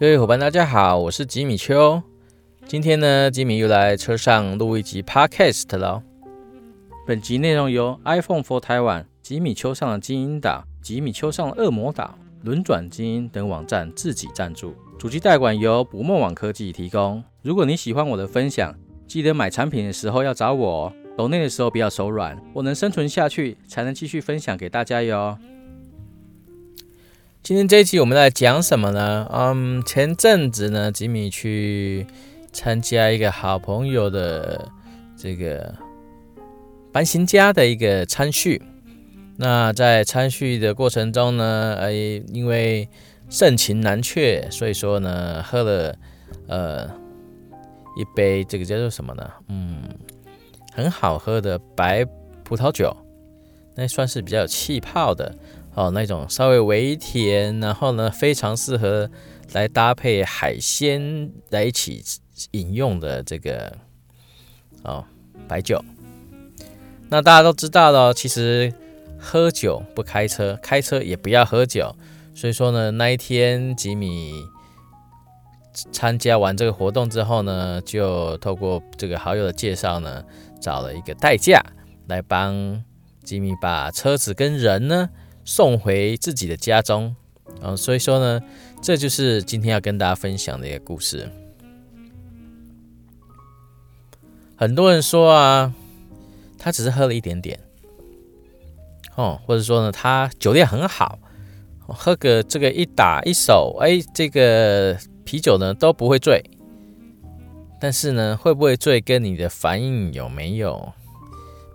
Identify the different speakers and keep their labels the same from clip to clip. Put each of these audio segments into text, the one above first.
Speaker 1: 各位伙伴，大家好，我是吉米秋。今天呢，吉米又来车上录一集 Podcast 了。本集内容由 iPhone for Taiwan、吉米秋上的精英岛、吉米秋上的恶魔岛、轮转精英等网站自己赞助，主机代管由不梦网科技提供。如果你喜欢我的分享，记得买产品的时候要找我哦。抖内的时候不要手软，我能生存下去，才能继续分享给大家哟。今天这一期我们来讲什么呢？嗯，前阵子呢，吉米去参加一个好朋友的这个搬新家的一个参叙。那在参叙的过程中呢，哎，因为盛情难却，所以说呢，喝了呃一杯这个叫做什么呢？嗯，很好喝的白葡萄酒，那算是比较有气泡的。哦，那种稍微微甜，然后呢，非常适合来搭配海鲜来一起饮用的这个哦白酒。那大家都知道了，其实喝酒不开车，开车也不要喝酒。所以说呢，那一天吉米参加完这个活动之后呢，就透过这个好友的介绍呢，找了一个代驾来帮吉米把车子跟人呢。送回自己的家中，啊，所以说呢，这就是今天要跟大家分享的一个故事。很多人说啊，他只是喝了一点点，哦，或者说呢，他酒量很好，喝个这个一打一手，哎，这个啤酒呢都不会醉。但是呢，会不会醉跟你的反应有没有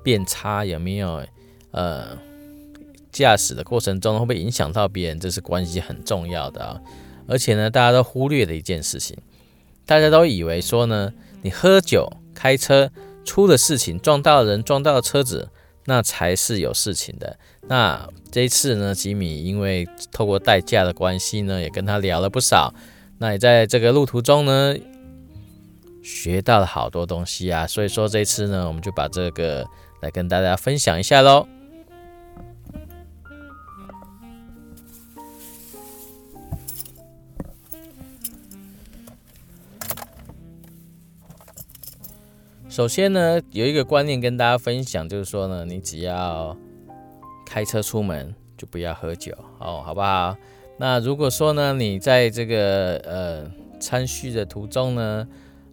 Speaker 1: 变差，有没有呃？驾驶的过程中会不会影响到别人？这是关系很重要的啊！而且呢，大家都忽略的一件事情，大家都以为说呢，你喝酒开车出了事情，撞到人，撞到车子，那才是有事情的。那这一次呢，吉米因为透过代驾的关系呢，也跟他聊了不少。那也在这个路途中呢，学到了好多东西啊。所以说这次呢，我们就把这个来跟大家分享一下喽。首先呢，有一个观念跟大家分享，就是说呢，你只要开车出门就不要喝酒哦，好不好？那如果说呢，你在这个呃参叙的途中呢，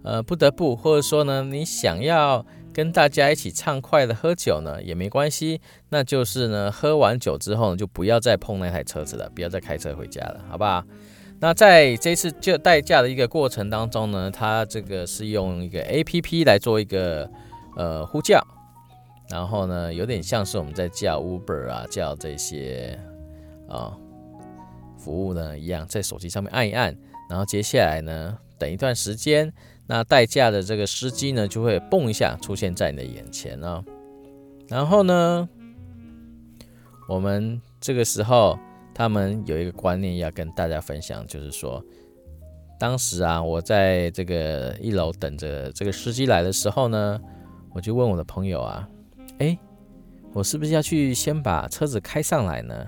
Speaker 1: 呃不得不，或者说呢，你想要跟大家一起畅快的喝酒呢，也没关系。那就是呢，喝完酒之后呢，就不要再碰那台车子了，不要再开车回家了，好不好？那在这次就代驾的一个过程当中呢，它这个是用一个 A P P 来做一个呃呼叫，然后呢，有点像是我们在叫 Uber 啊，叫这些啊服务呢一样，在手机上面按一按，然后接下来呢，等一段时间，那代驾的这个司机呢就会蹦一下出现在你的眼前啊，然后呢，我们这个时候。他们有一个观念要跟大家分享，就是说，当时啊，我在这个一楼等着这个司机来的时候呢，我就问我的朋友啊，哎，我是不是要去先把车子开上来呢？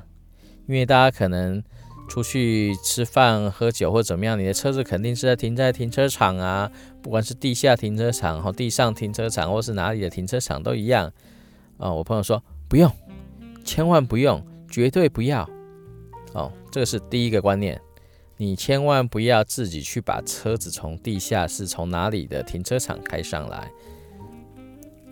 Speaker 1: 因为大家可能出去吃饭、喝酒或怎么样，你的车子肯定是在停在停车场啊，不管是地下停车场、和地上停车场，或是哪里的停车场都一样啊。我朋友说不用，千万不用，绝对不要。这个是第一个观念，你千万不要自己去把车子从地下室从哪里的停车场开上来。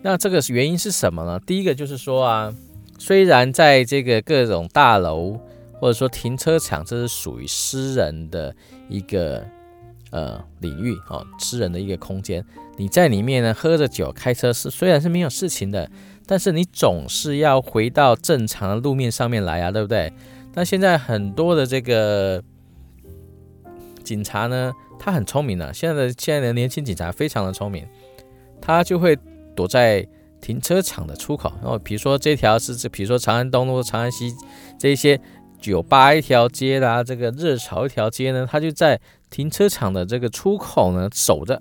Speaker 1: 那这个原因是什么呢？第一个就是说啊，虽然在这个各种大楼或者说停车场，这是属于私人的一个呃领域哦，私人的一个空间，你在里面呢喝着酒开车是虽然是没有事情的，但是你总是要回到正常的路面上面来啊，对不对？那现在很多的这个警察呢，他很聪明的。现在的现在的年轻警察非常的聪明，他就会躲在停车场的出口。然后比如说这条是这，比如说长安东路、长安西这些酒吧一条街啦，这个热潮一条街呢，他就在停车场的这个出口呢守着。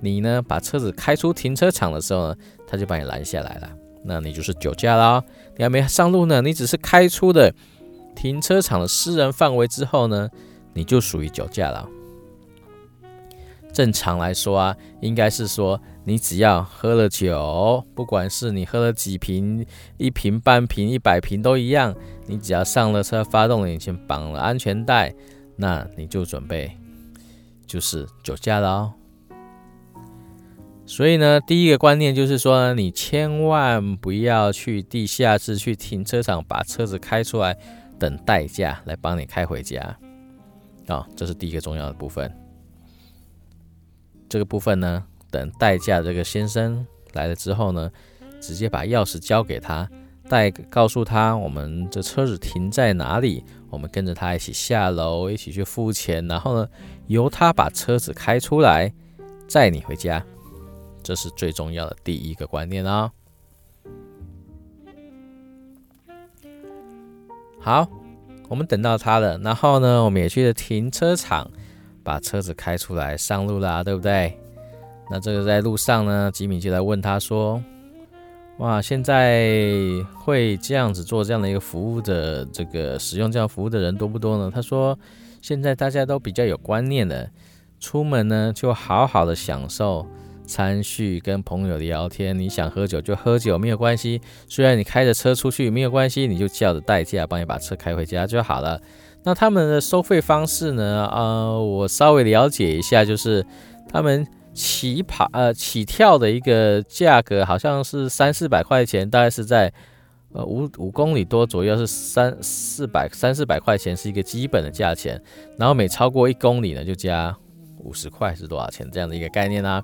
Speaker 1: 你呢把车子开出停车场的时候呢，他就把你拦下来了。那你就是酒驾啦。你还没上路呢，你只是开出的。停车场的私人范围之后呢，你就属于酒驾了。正常来说啊，应该是说你只要喝了酒，不管是你喝了几瓶、一瓶、半瓶、一百瓶都一样，你只要上了车，发动了引擎，绑了安全带，那你就准备就是酒驾了哦。所以呢，第一个观念就是说，你千万不要去地下室、去停车场把车子开出来，等代驾来帮你开回家。啊，这是第一个重要的部分。这个部分呢，等代驾这个先生来了之后呢，直接把钥匙交给他，带告诉他我们这车子停在哪里，我们跟着他一起下楼，一起去付钱，然后呢，由他把车子开出来，载你回家。这是最重要的第一个观念啊！好，我们等到他了，然后呢，我们也去了停车场，把车子开出来上路啦，对不对？那这个在路上呢，吉米就来问他说：“哇，现在会这样子做这样的一个服务的，这个使用这样服务的人多不多呢？”他说：“现在大家都比较有观念了，出门呢就好好的享受。”餐叙跟朋友聊天，你想喝酒就喝酒，没有关系。虽然你开着车出去没有关系，你就叫着代驾帮你把车开回家就好了。那他们的收费方式呢？呃，我稍微了解一下，就是他们起跑呃起跳的一个价格好像是三四百块钱，大概是在呃五五公里多左右是三四百三四百块钱是一个基本的价钱，然后每超过一公里呢就加五十块是多少钱这样的一个概念啊。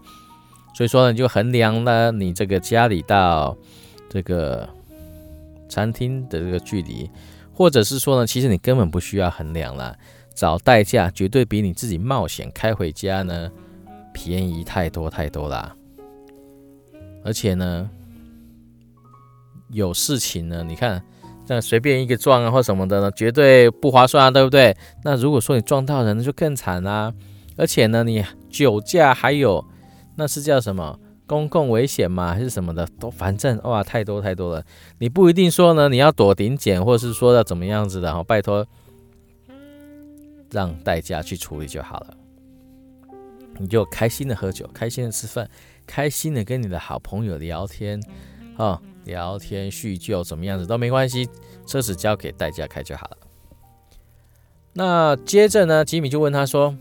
Speaker 1: 所以说呢，就衡量了你这个家里到这个餐厅的这个距离，或者是说呢，其实你根本不需要衡量了，找代驾绝对比你自己冒险开回家呢便宜太多太多啦。而且呢，有事情呢，你看这样随便一个撞啊或什么的呢，绝对不划算啊，对不对？那如果说你撞到人，就更惨啦。而且呢，你酒驾还有。那是叫什么公共危险吗？还是什么的？都反正哇，太多太多了。你不一定说呢，你要躲顶检，或是说要怎么样子的哈？拜托，让代驾去处理就好了。你就开心的喝酒，开心的吃饭，开心的跟你的好朋友聊天，啊，聊天叙旧，怎么样子都没关系，车子交给代驾开就好了。那接着呢，吉米就问他说：“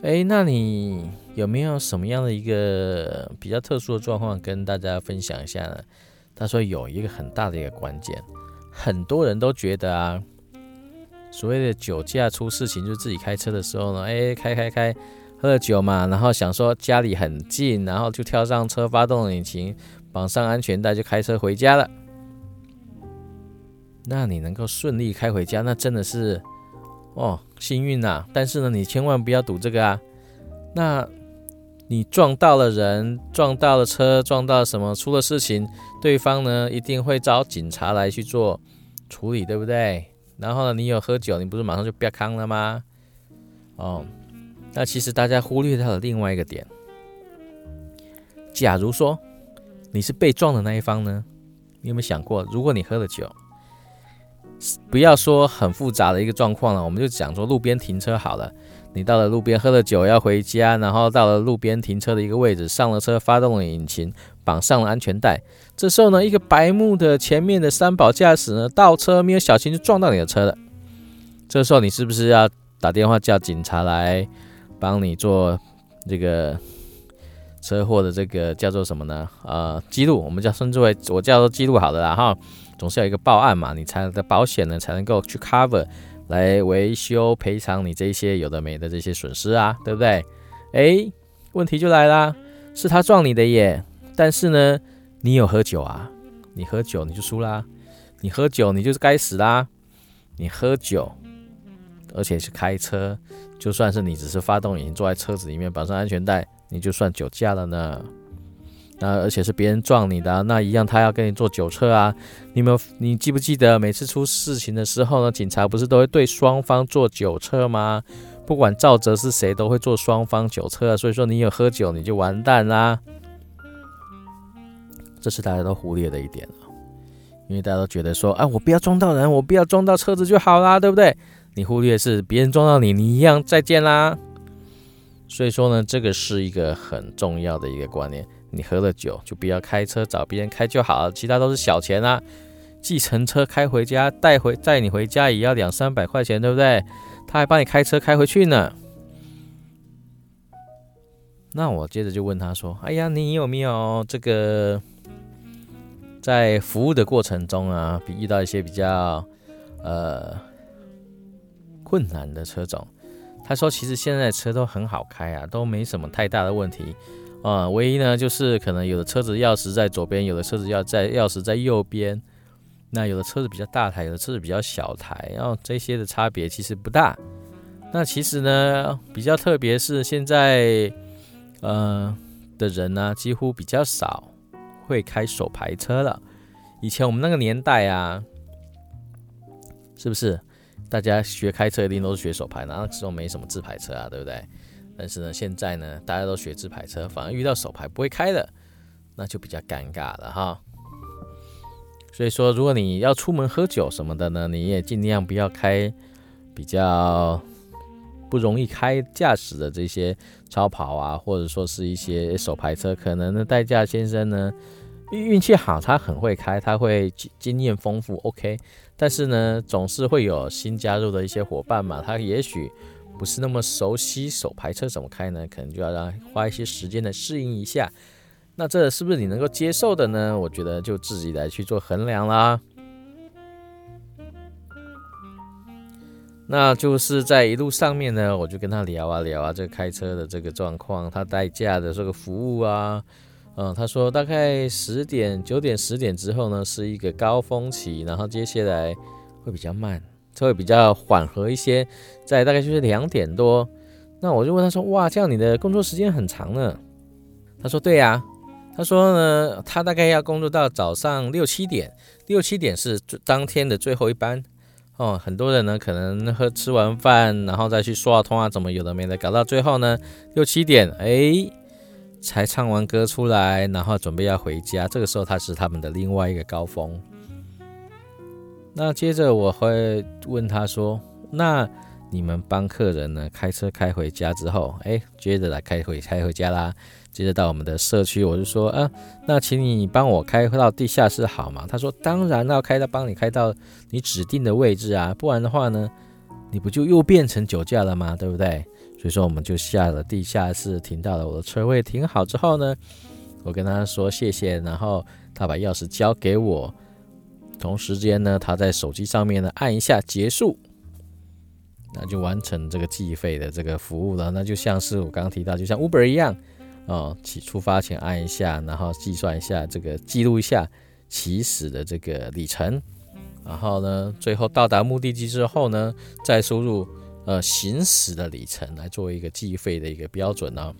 Speaker 1: 哎，那你？”有没有什么样的一个比较特殊的状况跟大家分享一下呢？他说有一个很大的一个关键，很多人都觉得啊，所谓的酒驾出事情，就是自己开车的时候呢，哎，开开开，喝了酒嘛，然后想说家里很近，然后就跳上车，发动引擎，绑上安全带就开车回家了。那你能够顺利开回家，那真的是哦幸运呐。但是呢，你千万不要赌这个啊，那。你撞到了人，撞到了车，撞到什么？出了事情，对方呢一定会找警察来去做处理，对不对？然后呢，你有喝酒，你不是马上就别康了吗？哦，那其实大家忽略掉了另外一个点。假如说你是被撞的那一方呢，你有没有想过，如果你喝了酒，不要说很复杂的一个状况了，我们就讲说路边停车好了。你到了路边喝了酒要回家，然后到了路边停车的一个位置，上了车，发动了引擎，绑上了安全带。这时候呢，一个白目的前面的三宝驾驶呢，倒车没有小心就撞到你的车了。这时候你是不是要打电话叫警察来帮你做这个车祸的这个叫做什么呢？呃，记录，我们叫称之为我叫做记录好的啦哈，总是有一个报案嘛，你才的保险呢才能够去 cover。来维修赔偿你这些有的没的这些损失啊，对不对？哎，问题就来啦，是他撞你的耶，但是呢，你有喝酒啊，你喝酒你就输啦，你喝酒你就是该死啦，你喝酒，而且是开车，就算是你只是发动引擎坐在车子里面绑上安全带，你就算酒驾了呢。那而且是别人撞你的，那一样他要跟你做酒测啊。你们你记不记得每次出事情的时候呢，警察不是都会对双方做酒测吗？不管赵哲是谁，都会做双方酒测。所以说你有喝酒，你就完蛋啦。这是大家都忽略的一点，因为大家都觉得说，啊，我不要撞到人，我不要撞到车子就好啦，对不对？你忽略是别人撞到你，你一样再见啦。所以说呢，这个是一个很重要的一个观念。你喝了酒就不要开车，找别人开就好了，其他都是小钱啊。计程车开回家，带回载你回家也要两三百块钱，对不对？他还帮你开车开回去呢。那我接着就问他说：“哎呀，你有没有这个在服务的过程中啊，遇到一些比较呃困难的车种？”他说：“其实现在车都很好开啊，都没什么太大的问题啊。唯一呢，就是可能有的车子钥匙在左边，有的车子要在钥匙在右边。”那有的车子比较大台，有的车子比较小台，然后这些的差别其实不大。那其实呢，比较特别是现在，呃的人呢，几乎比较少会开手排车了。以前我们那个年代啊，是不是大家学开车一定都是学手排？那时候没什么自排车啊，对不对？但是呢，现在呢，大家都学自排车，反而遇到手排不会开的，那就比较尴尬了哈。所以说，如果你要出门喝酒什么的呢，你也尽量不要开比较不容易开驾驶的这些超跑啊，或者说是一些手排车。可能呢，代驾先生呢运气好，他很会开，他会经验丰富，OK。但是呢，总是会有新加入的一些伙伴嘛，他也许不是那么熟悉手排车怎么开呢，可能就要让花一些时间来适应一下。那这是不是你能够接受的呢？我觉得就自己来去做衡量啦。那就是在一路上面呢，我就跟他聊啊聊啊，这个开车的这个状况，他代驾的这个服务啊，嗯，他说大概十点、九点、十点之后呢是一个高峰期，然后接下来会比较慢，会比较缓和一些，在大概就是两点多。那我就问他说：“哇，这样你的工作时间很长呢？”他说：“对呀。”他说呢，他大概要工作到早上六七点，六七点是当天的最后一班哦。很多人呢，可能喝吃完饭，然后再去刷通啊，怎么有的没的，搞到最后呢，六七点，哎，才唱完歌出来，然后准备要回家。这个时候，他是他们的另外一个高峰。那接着我会问他说：“那你们帮客人呢开车开回家之后，哎，接着来开回开回家啦。”接着到我们的社区，我就说，啊，那请你帮我开到地下室好吗？他说，当然要开到帮你开到你指定的位置啊，不然的话呢，你不就又变成酒驾了吗？对不对？所以说我们就下了地下室，停到了我的车位，停好之后呢，我跟他说谢谢，然后他把钥匙交给我，同时间呢，他在手机上面呢按一下结束，那就完成这个计费的这个服务了。那就像是我刚刚提到，就像 Uber 一样。哦，起出发前按一下，然后计算一下这个记录一下起始的这个里程，然后呢，最后到达目的地之后呢，再输入呃行驶的里程来作为一个计费的一个标准呢。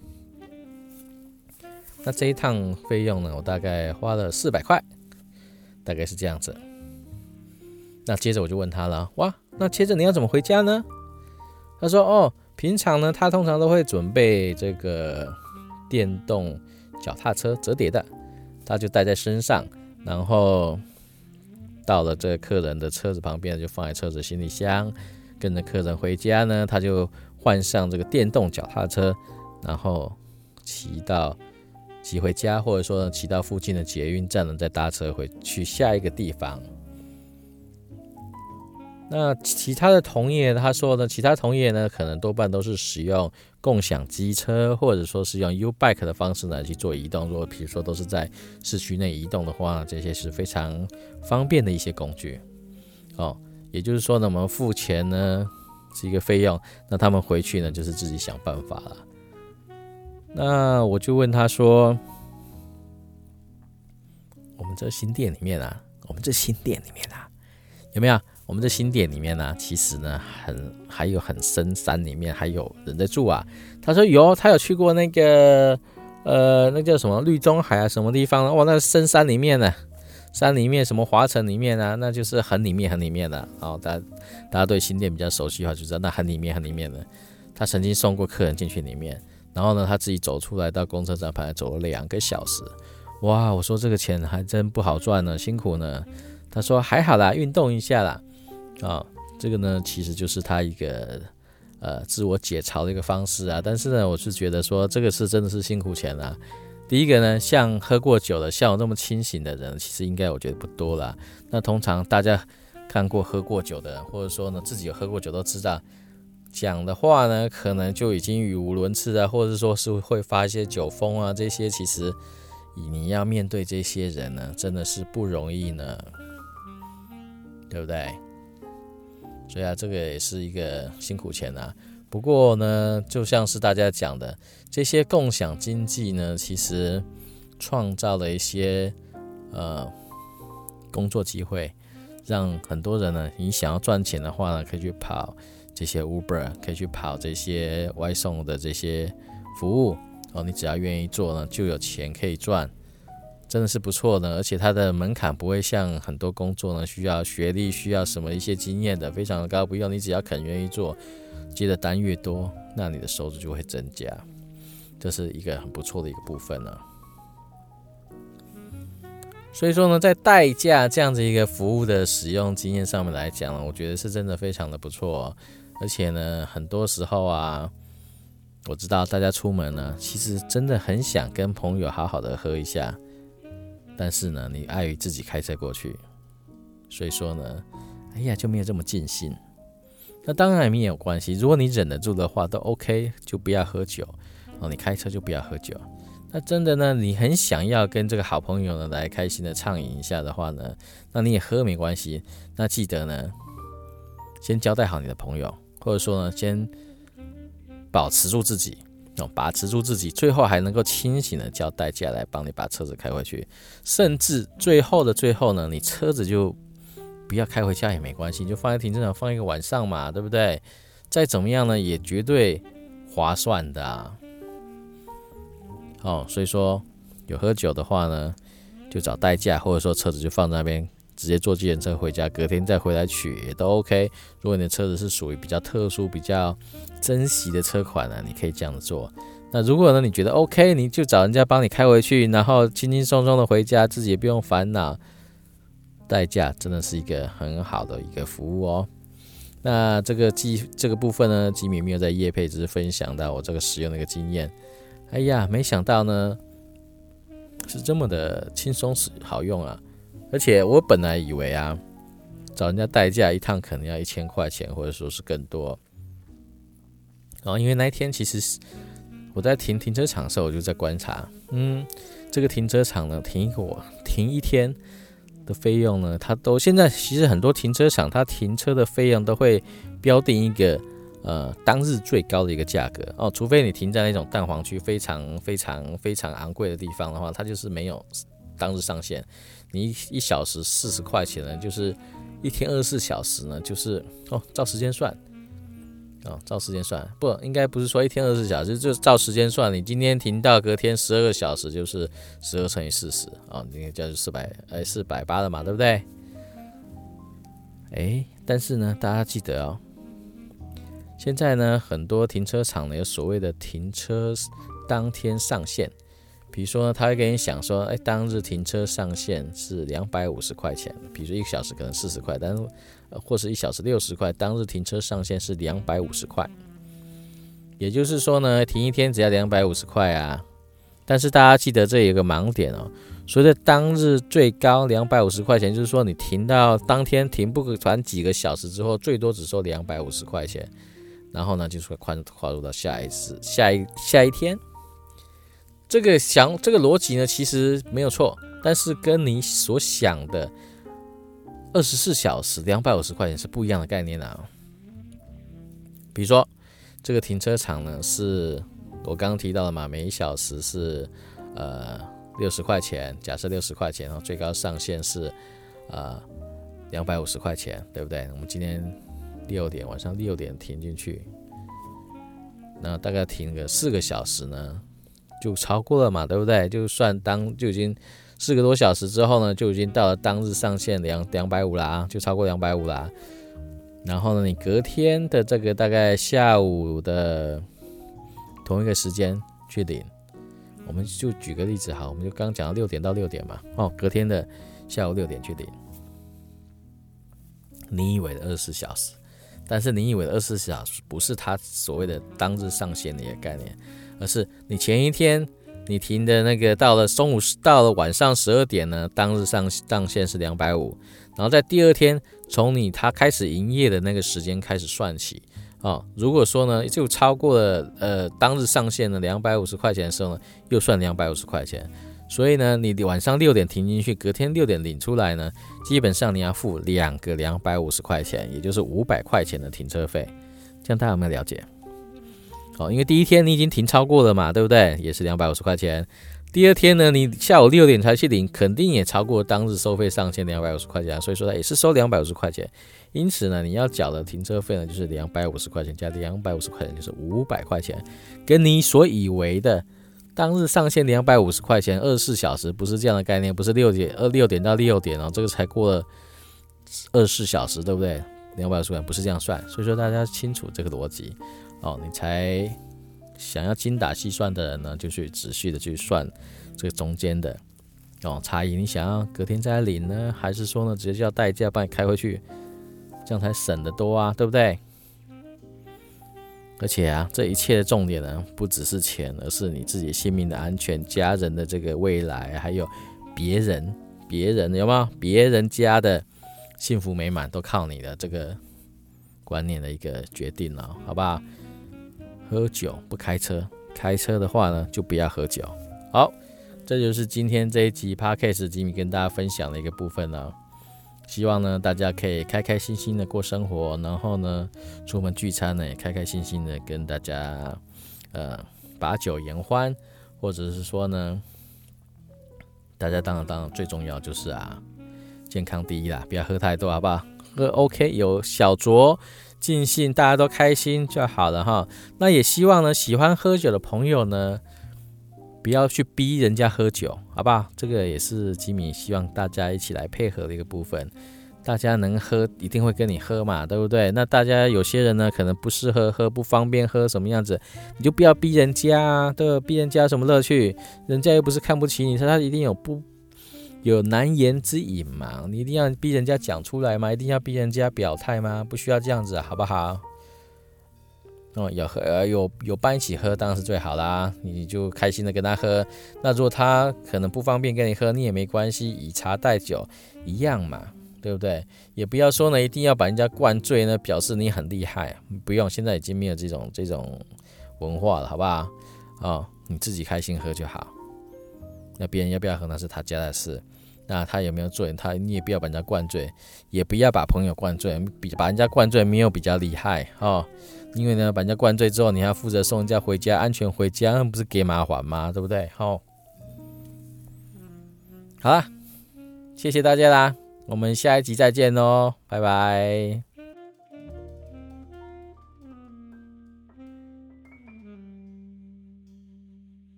Speaker 1: 那这一趟费用呢，我大概花了四百块，大概是这样子。那接着我就问他了，哇，那接着你要怎么回家呢？他说，哦，平常呢，他通常都会准备这个。电动脚踏车折叠的，他就带在身上，然后到了这个客人的车子旁边，就放在车子行李箱，跟着客人回家呢，他就换上这个电动脚踏车，然后骑到骑回家，或者说骑到附近的捷运站呢，再搭车回去下一个地方。那其他的同业，他说呢，其他同业呢，可能多半都是使用共享机车，或者说是用 U Bike 的方式呢去做移动。如果比如说都是在市区内移动的话，这些是非常方便的一些工具。哦，也就是说呢，我们付钱呢是一个费用，那他们回去呢就是自己想办法了。那我就问他说，我们这新店里面啊，我们这新店里面啊，有没有？我们这新店里面呢，其实呢，很还有很深山里面还有人在住啊。他说有，他有去过那个呃，那叫什么绿中海啊，什么地方？哇，那深山里面呢，山里面什么华城里面啊，那就是很里面很里面的。哦，大大家对新店比较熟悉的话，就知道那很里面很里面的。他曾经送过客人进去里面，然后呢，他自己走出来到公车站牌走了两个小时。哇，我说这个钱还真不好赚呢，辛苦呢。他说还好啦，运动一下啦。啊，这个呢，其实就是他一个呃自我解嘲的一个方式啊。但是呢，我是觉得说这个是真的是辛苦钱啊。第一个呢，像喝过酒的，像我那么清醒的人，其实应该我觉得不多啦。那通常大家看过喝过酒的，或者说呢自己有喝过酒都知道。讲的话呢，可能就已经语无伦次啊，或者说是会发一些酒疯啊，这些其实你要面对这些人呢，真的是不容易呢，对不对？所以啊，这个也是一个辛苦钱啊。不过呢，就像是大家讲的，这些共享经济呢，其实创造了一些呃工作机会，让很多人呢，你想要赚钱的话呢，可以去跑。这些 Uber 可以去跑这些外送的这些服务哦，你只要愿意做呢，就有钱可以赚，真的是不错的。而且它的门槛不会像很多工作呢需要学历、需要什么一些经验的，非常的高。不用，你只要肯愿意做，接的单越多，那你的收入就会增加，这是一个很不错的一个部分呢。所以说呢，在代驾这样子一个服务的使用经验上面来讲呢，我觉得是真的非常的不错。而且呢，很多时候啊，我知道大家出门呢，其实真的很想跟朋友好好的喝一下，但是呢，你碍于自己开车过去，所以说呢，哎呀就没有这么尽兴。那当然也没有关系，如果你忍得住的话，都 OK，就不要喝酒哦。你开车就不要喝酒。那真的呢，你很想要跟这个好朋友呢来开心的畅饮一下的话呢，那你也喝没关系。那记得呢，先交代好你的朋友。或者说呢，先保持住自己哦，把持住自己，最后还能够清醒的叫代驾来帮你把车子开回去，甚至最后的最后呢，你车子就不要开回家也没关系，就放在停车场放一个晚上嘛，对不对？再怎么样呢，也绝对划算的。啊哦，所以说有喝酒的话呢，就找代驾，或者说车子就放在那边。直接坐计程车回家，隔天再回来取也都 OK。如果你的车子是属于比较特殊、比较珍惜的车款呢，你可以这样子做。那如果呢，你觉得 OK，你就找人家帮你开回去，然后轻轻松松的回家，自己也不用烦恼。代驾真的是一个很好的一个服务哦。那这个机这个部分呢，吉米没有在业配，只是分享到我这个使用的一个经验。哎呀，没想到呢，是这么的轻松使好用啊！而且我本来以为啊，找人家代驾一趟可能要一千块钱，或者说是更多。然后因为那一天其实我在停停车场的时候，我就在观察，嗯，这个停车场呢，停一个我停一天的费用呢，它都现在其实很多停车场它停车的费用都会标定一个呃当日最高的一个价格哦，除非你停在那种蛋黄区非常非常非常昂贵的地方的话，它就是没有当日上限。你一小时四十块钱呢，就是一天二十四小时呢，就是哦，照时间算，哦，照时间算，不应该不是说一天二十四小时，就照时间算。你今天停到隔天十二个小时，就是十二乘以四十啊，应该叫四百，哎，四百八的嘛，对不对？哎，但是呢，大家记得哦，现在呢，很多停车场呢有所谓的停车当天上限。比如说，他会跟你讲说，哎，当日停车上限是两百五十块钱。比如说一个小时可能四十块，但是或是一小时六十块，当日停车上限是两百五十块。也就是说呢，停一天只要两百五十块啊。但是大家记得这有个盲点哦，所谓的当日最高两百五十块钱，就是说你停到当天停不传几个小时之后，最多只收两百五十块钱，然后呢，就是会跨跨入到下一次下一下一天。这个想这个逻辑呢，其实没有错，但是跟你所想的二十四小时两百五十块钱是不一样的概念啊。比如说，这个停车场呢，是我刚刚提到的嘛，每一小时是呃六十块钱，假设六十块钱，然后最高上限是呃两百五十块钱，对不对？我们今天六点晚上六点停进去，那大概停个四个小时呢？就超过了嘛，对不对？就算当就已经四个多小时之后呢，就已经到了当日上限两两百五啦，就超过两百五啦。然后呢，你隔天的这个大概下午的同一个时间去领，我们就举个例子哈，我们就刚讲到六点到六点嘛，哦，隔天的下午六点去领，你以为的二十四小时，但是你以为的二十四小时不是他所谓的当日上线的一个概念，而是你前一天你停的那个到了中午到了晚上十二点呢，当日上上限是两百五，然后在第二天从你它开始营业的那个时间开始算起啊。如果说呢就超过了呃当日上限的两百五十块钱的时候呢，又算两百五十块钱。所以呢，你晚上六点停进去，隔天六点领出来呢，基本上你要付两个两百五十块钱，也就是五百块钱的停车费。这样大家有没有了解？哦，因为第一天你已经停超过了嘛，对不对？也是两百五十块钱。第二天呢，你下午六点才去领，肯定也超过当日收费上限两百五十块钱，所以说它也是收两百五十块钱。因此呢，你要缴的停车费呢，就是两百五十块钱加两百五十块钱，就是五百块钱，跟你所以为的。当日上限两百五十块钱，二十四小时不是这样的概念，不是六点二六点到六点哦，这个才过了二十四小时，对不对？两百五十块不是这样算，所以说大家清楚这个逻辑哦，你才想要精打细算的人呢，就去仔细的去算这个中间的哦差异。你想要隔天再领呢，还是说呢直接叫代驾帮你开回去，这样才省得多啊，对不对？而且啊，这一切的重点呢，不只是钱，而是你自己性命的安全、家人的这个未来，还有别人、别人有没有？别人家的幸福美满都靠你的这个观念的一个决定了，好不好？喝酒不开车，开车的话呢，就不要喝酒。好，这就是今天这一集 Podcast 吉米跟大家分享的一个部分了。希望呢，大家可以开开心心的过生活，然后呢，出门聚餐呢，也开开心心的跟大家，呃，把酒言欢，或者是说呢，大家当然当然最重要就是啊，健康第一啦，不要喝太多，好不好？喝 OK，有小酌尽兴，大家都开心就好了哈。那也希望呢，喜欢喝酒的朋友呢。不要去逼人家喝酒，好不好？这个也是吉米希望大家一起来配合的一个部分。大家能喝，一定会跟你喝嘛，对不对？那大家有些人呢，可能不适合喝，不方便喝，什么样子，你就不要逼人家啊，对逼人家什么乐趣？人家又不是看不起你，他他一定有不有难言之隐嘛？你一定要逼人家讲出来吗？一定要逼人家表态吗？不需要这样子，好不好？哦，有喝有有伴一起喝当然是最好啦，你就开心的跟他喝。那如果他可能不方便跟你喝，你也没关系，以茶代酒一样嘛，对不对？也不要说呢，一定要把人家灌醉呢，表示你很厉害，不用，现在已经没有这种这种文化了，好不好？哦，你自己开心喝就好。那别人要不要喝那是他家的事，那他有没有醉，他你也不要把人家灌醉，也不要把朋友灌醉，比把人家灌醉没有比较厉害哦。因为呢，把人家灌醉之后，你还负责送人家回家，安全回家，那不是给麻烦吗？对不对？好，好了，谢谢大家啦，我们下一集再见喽，拜拜。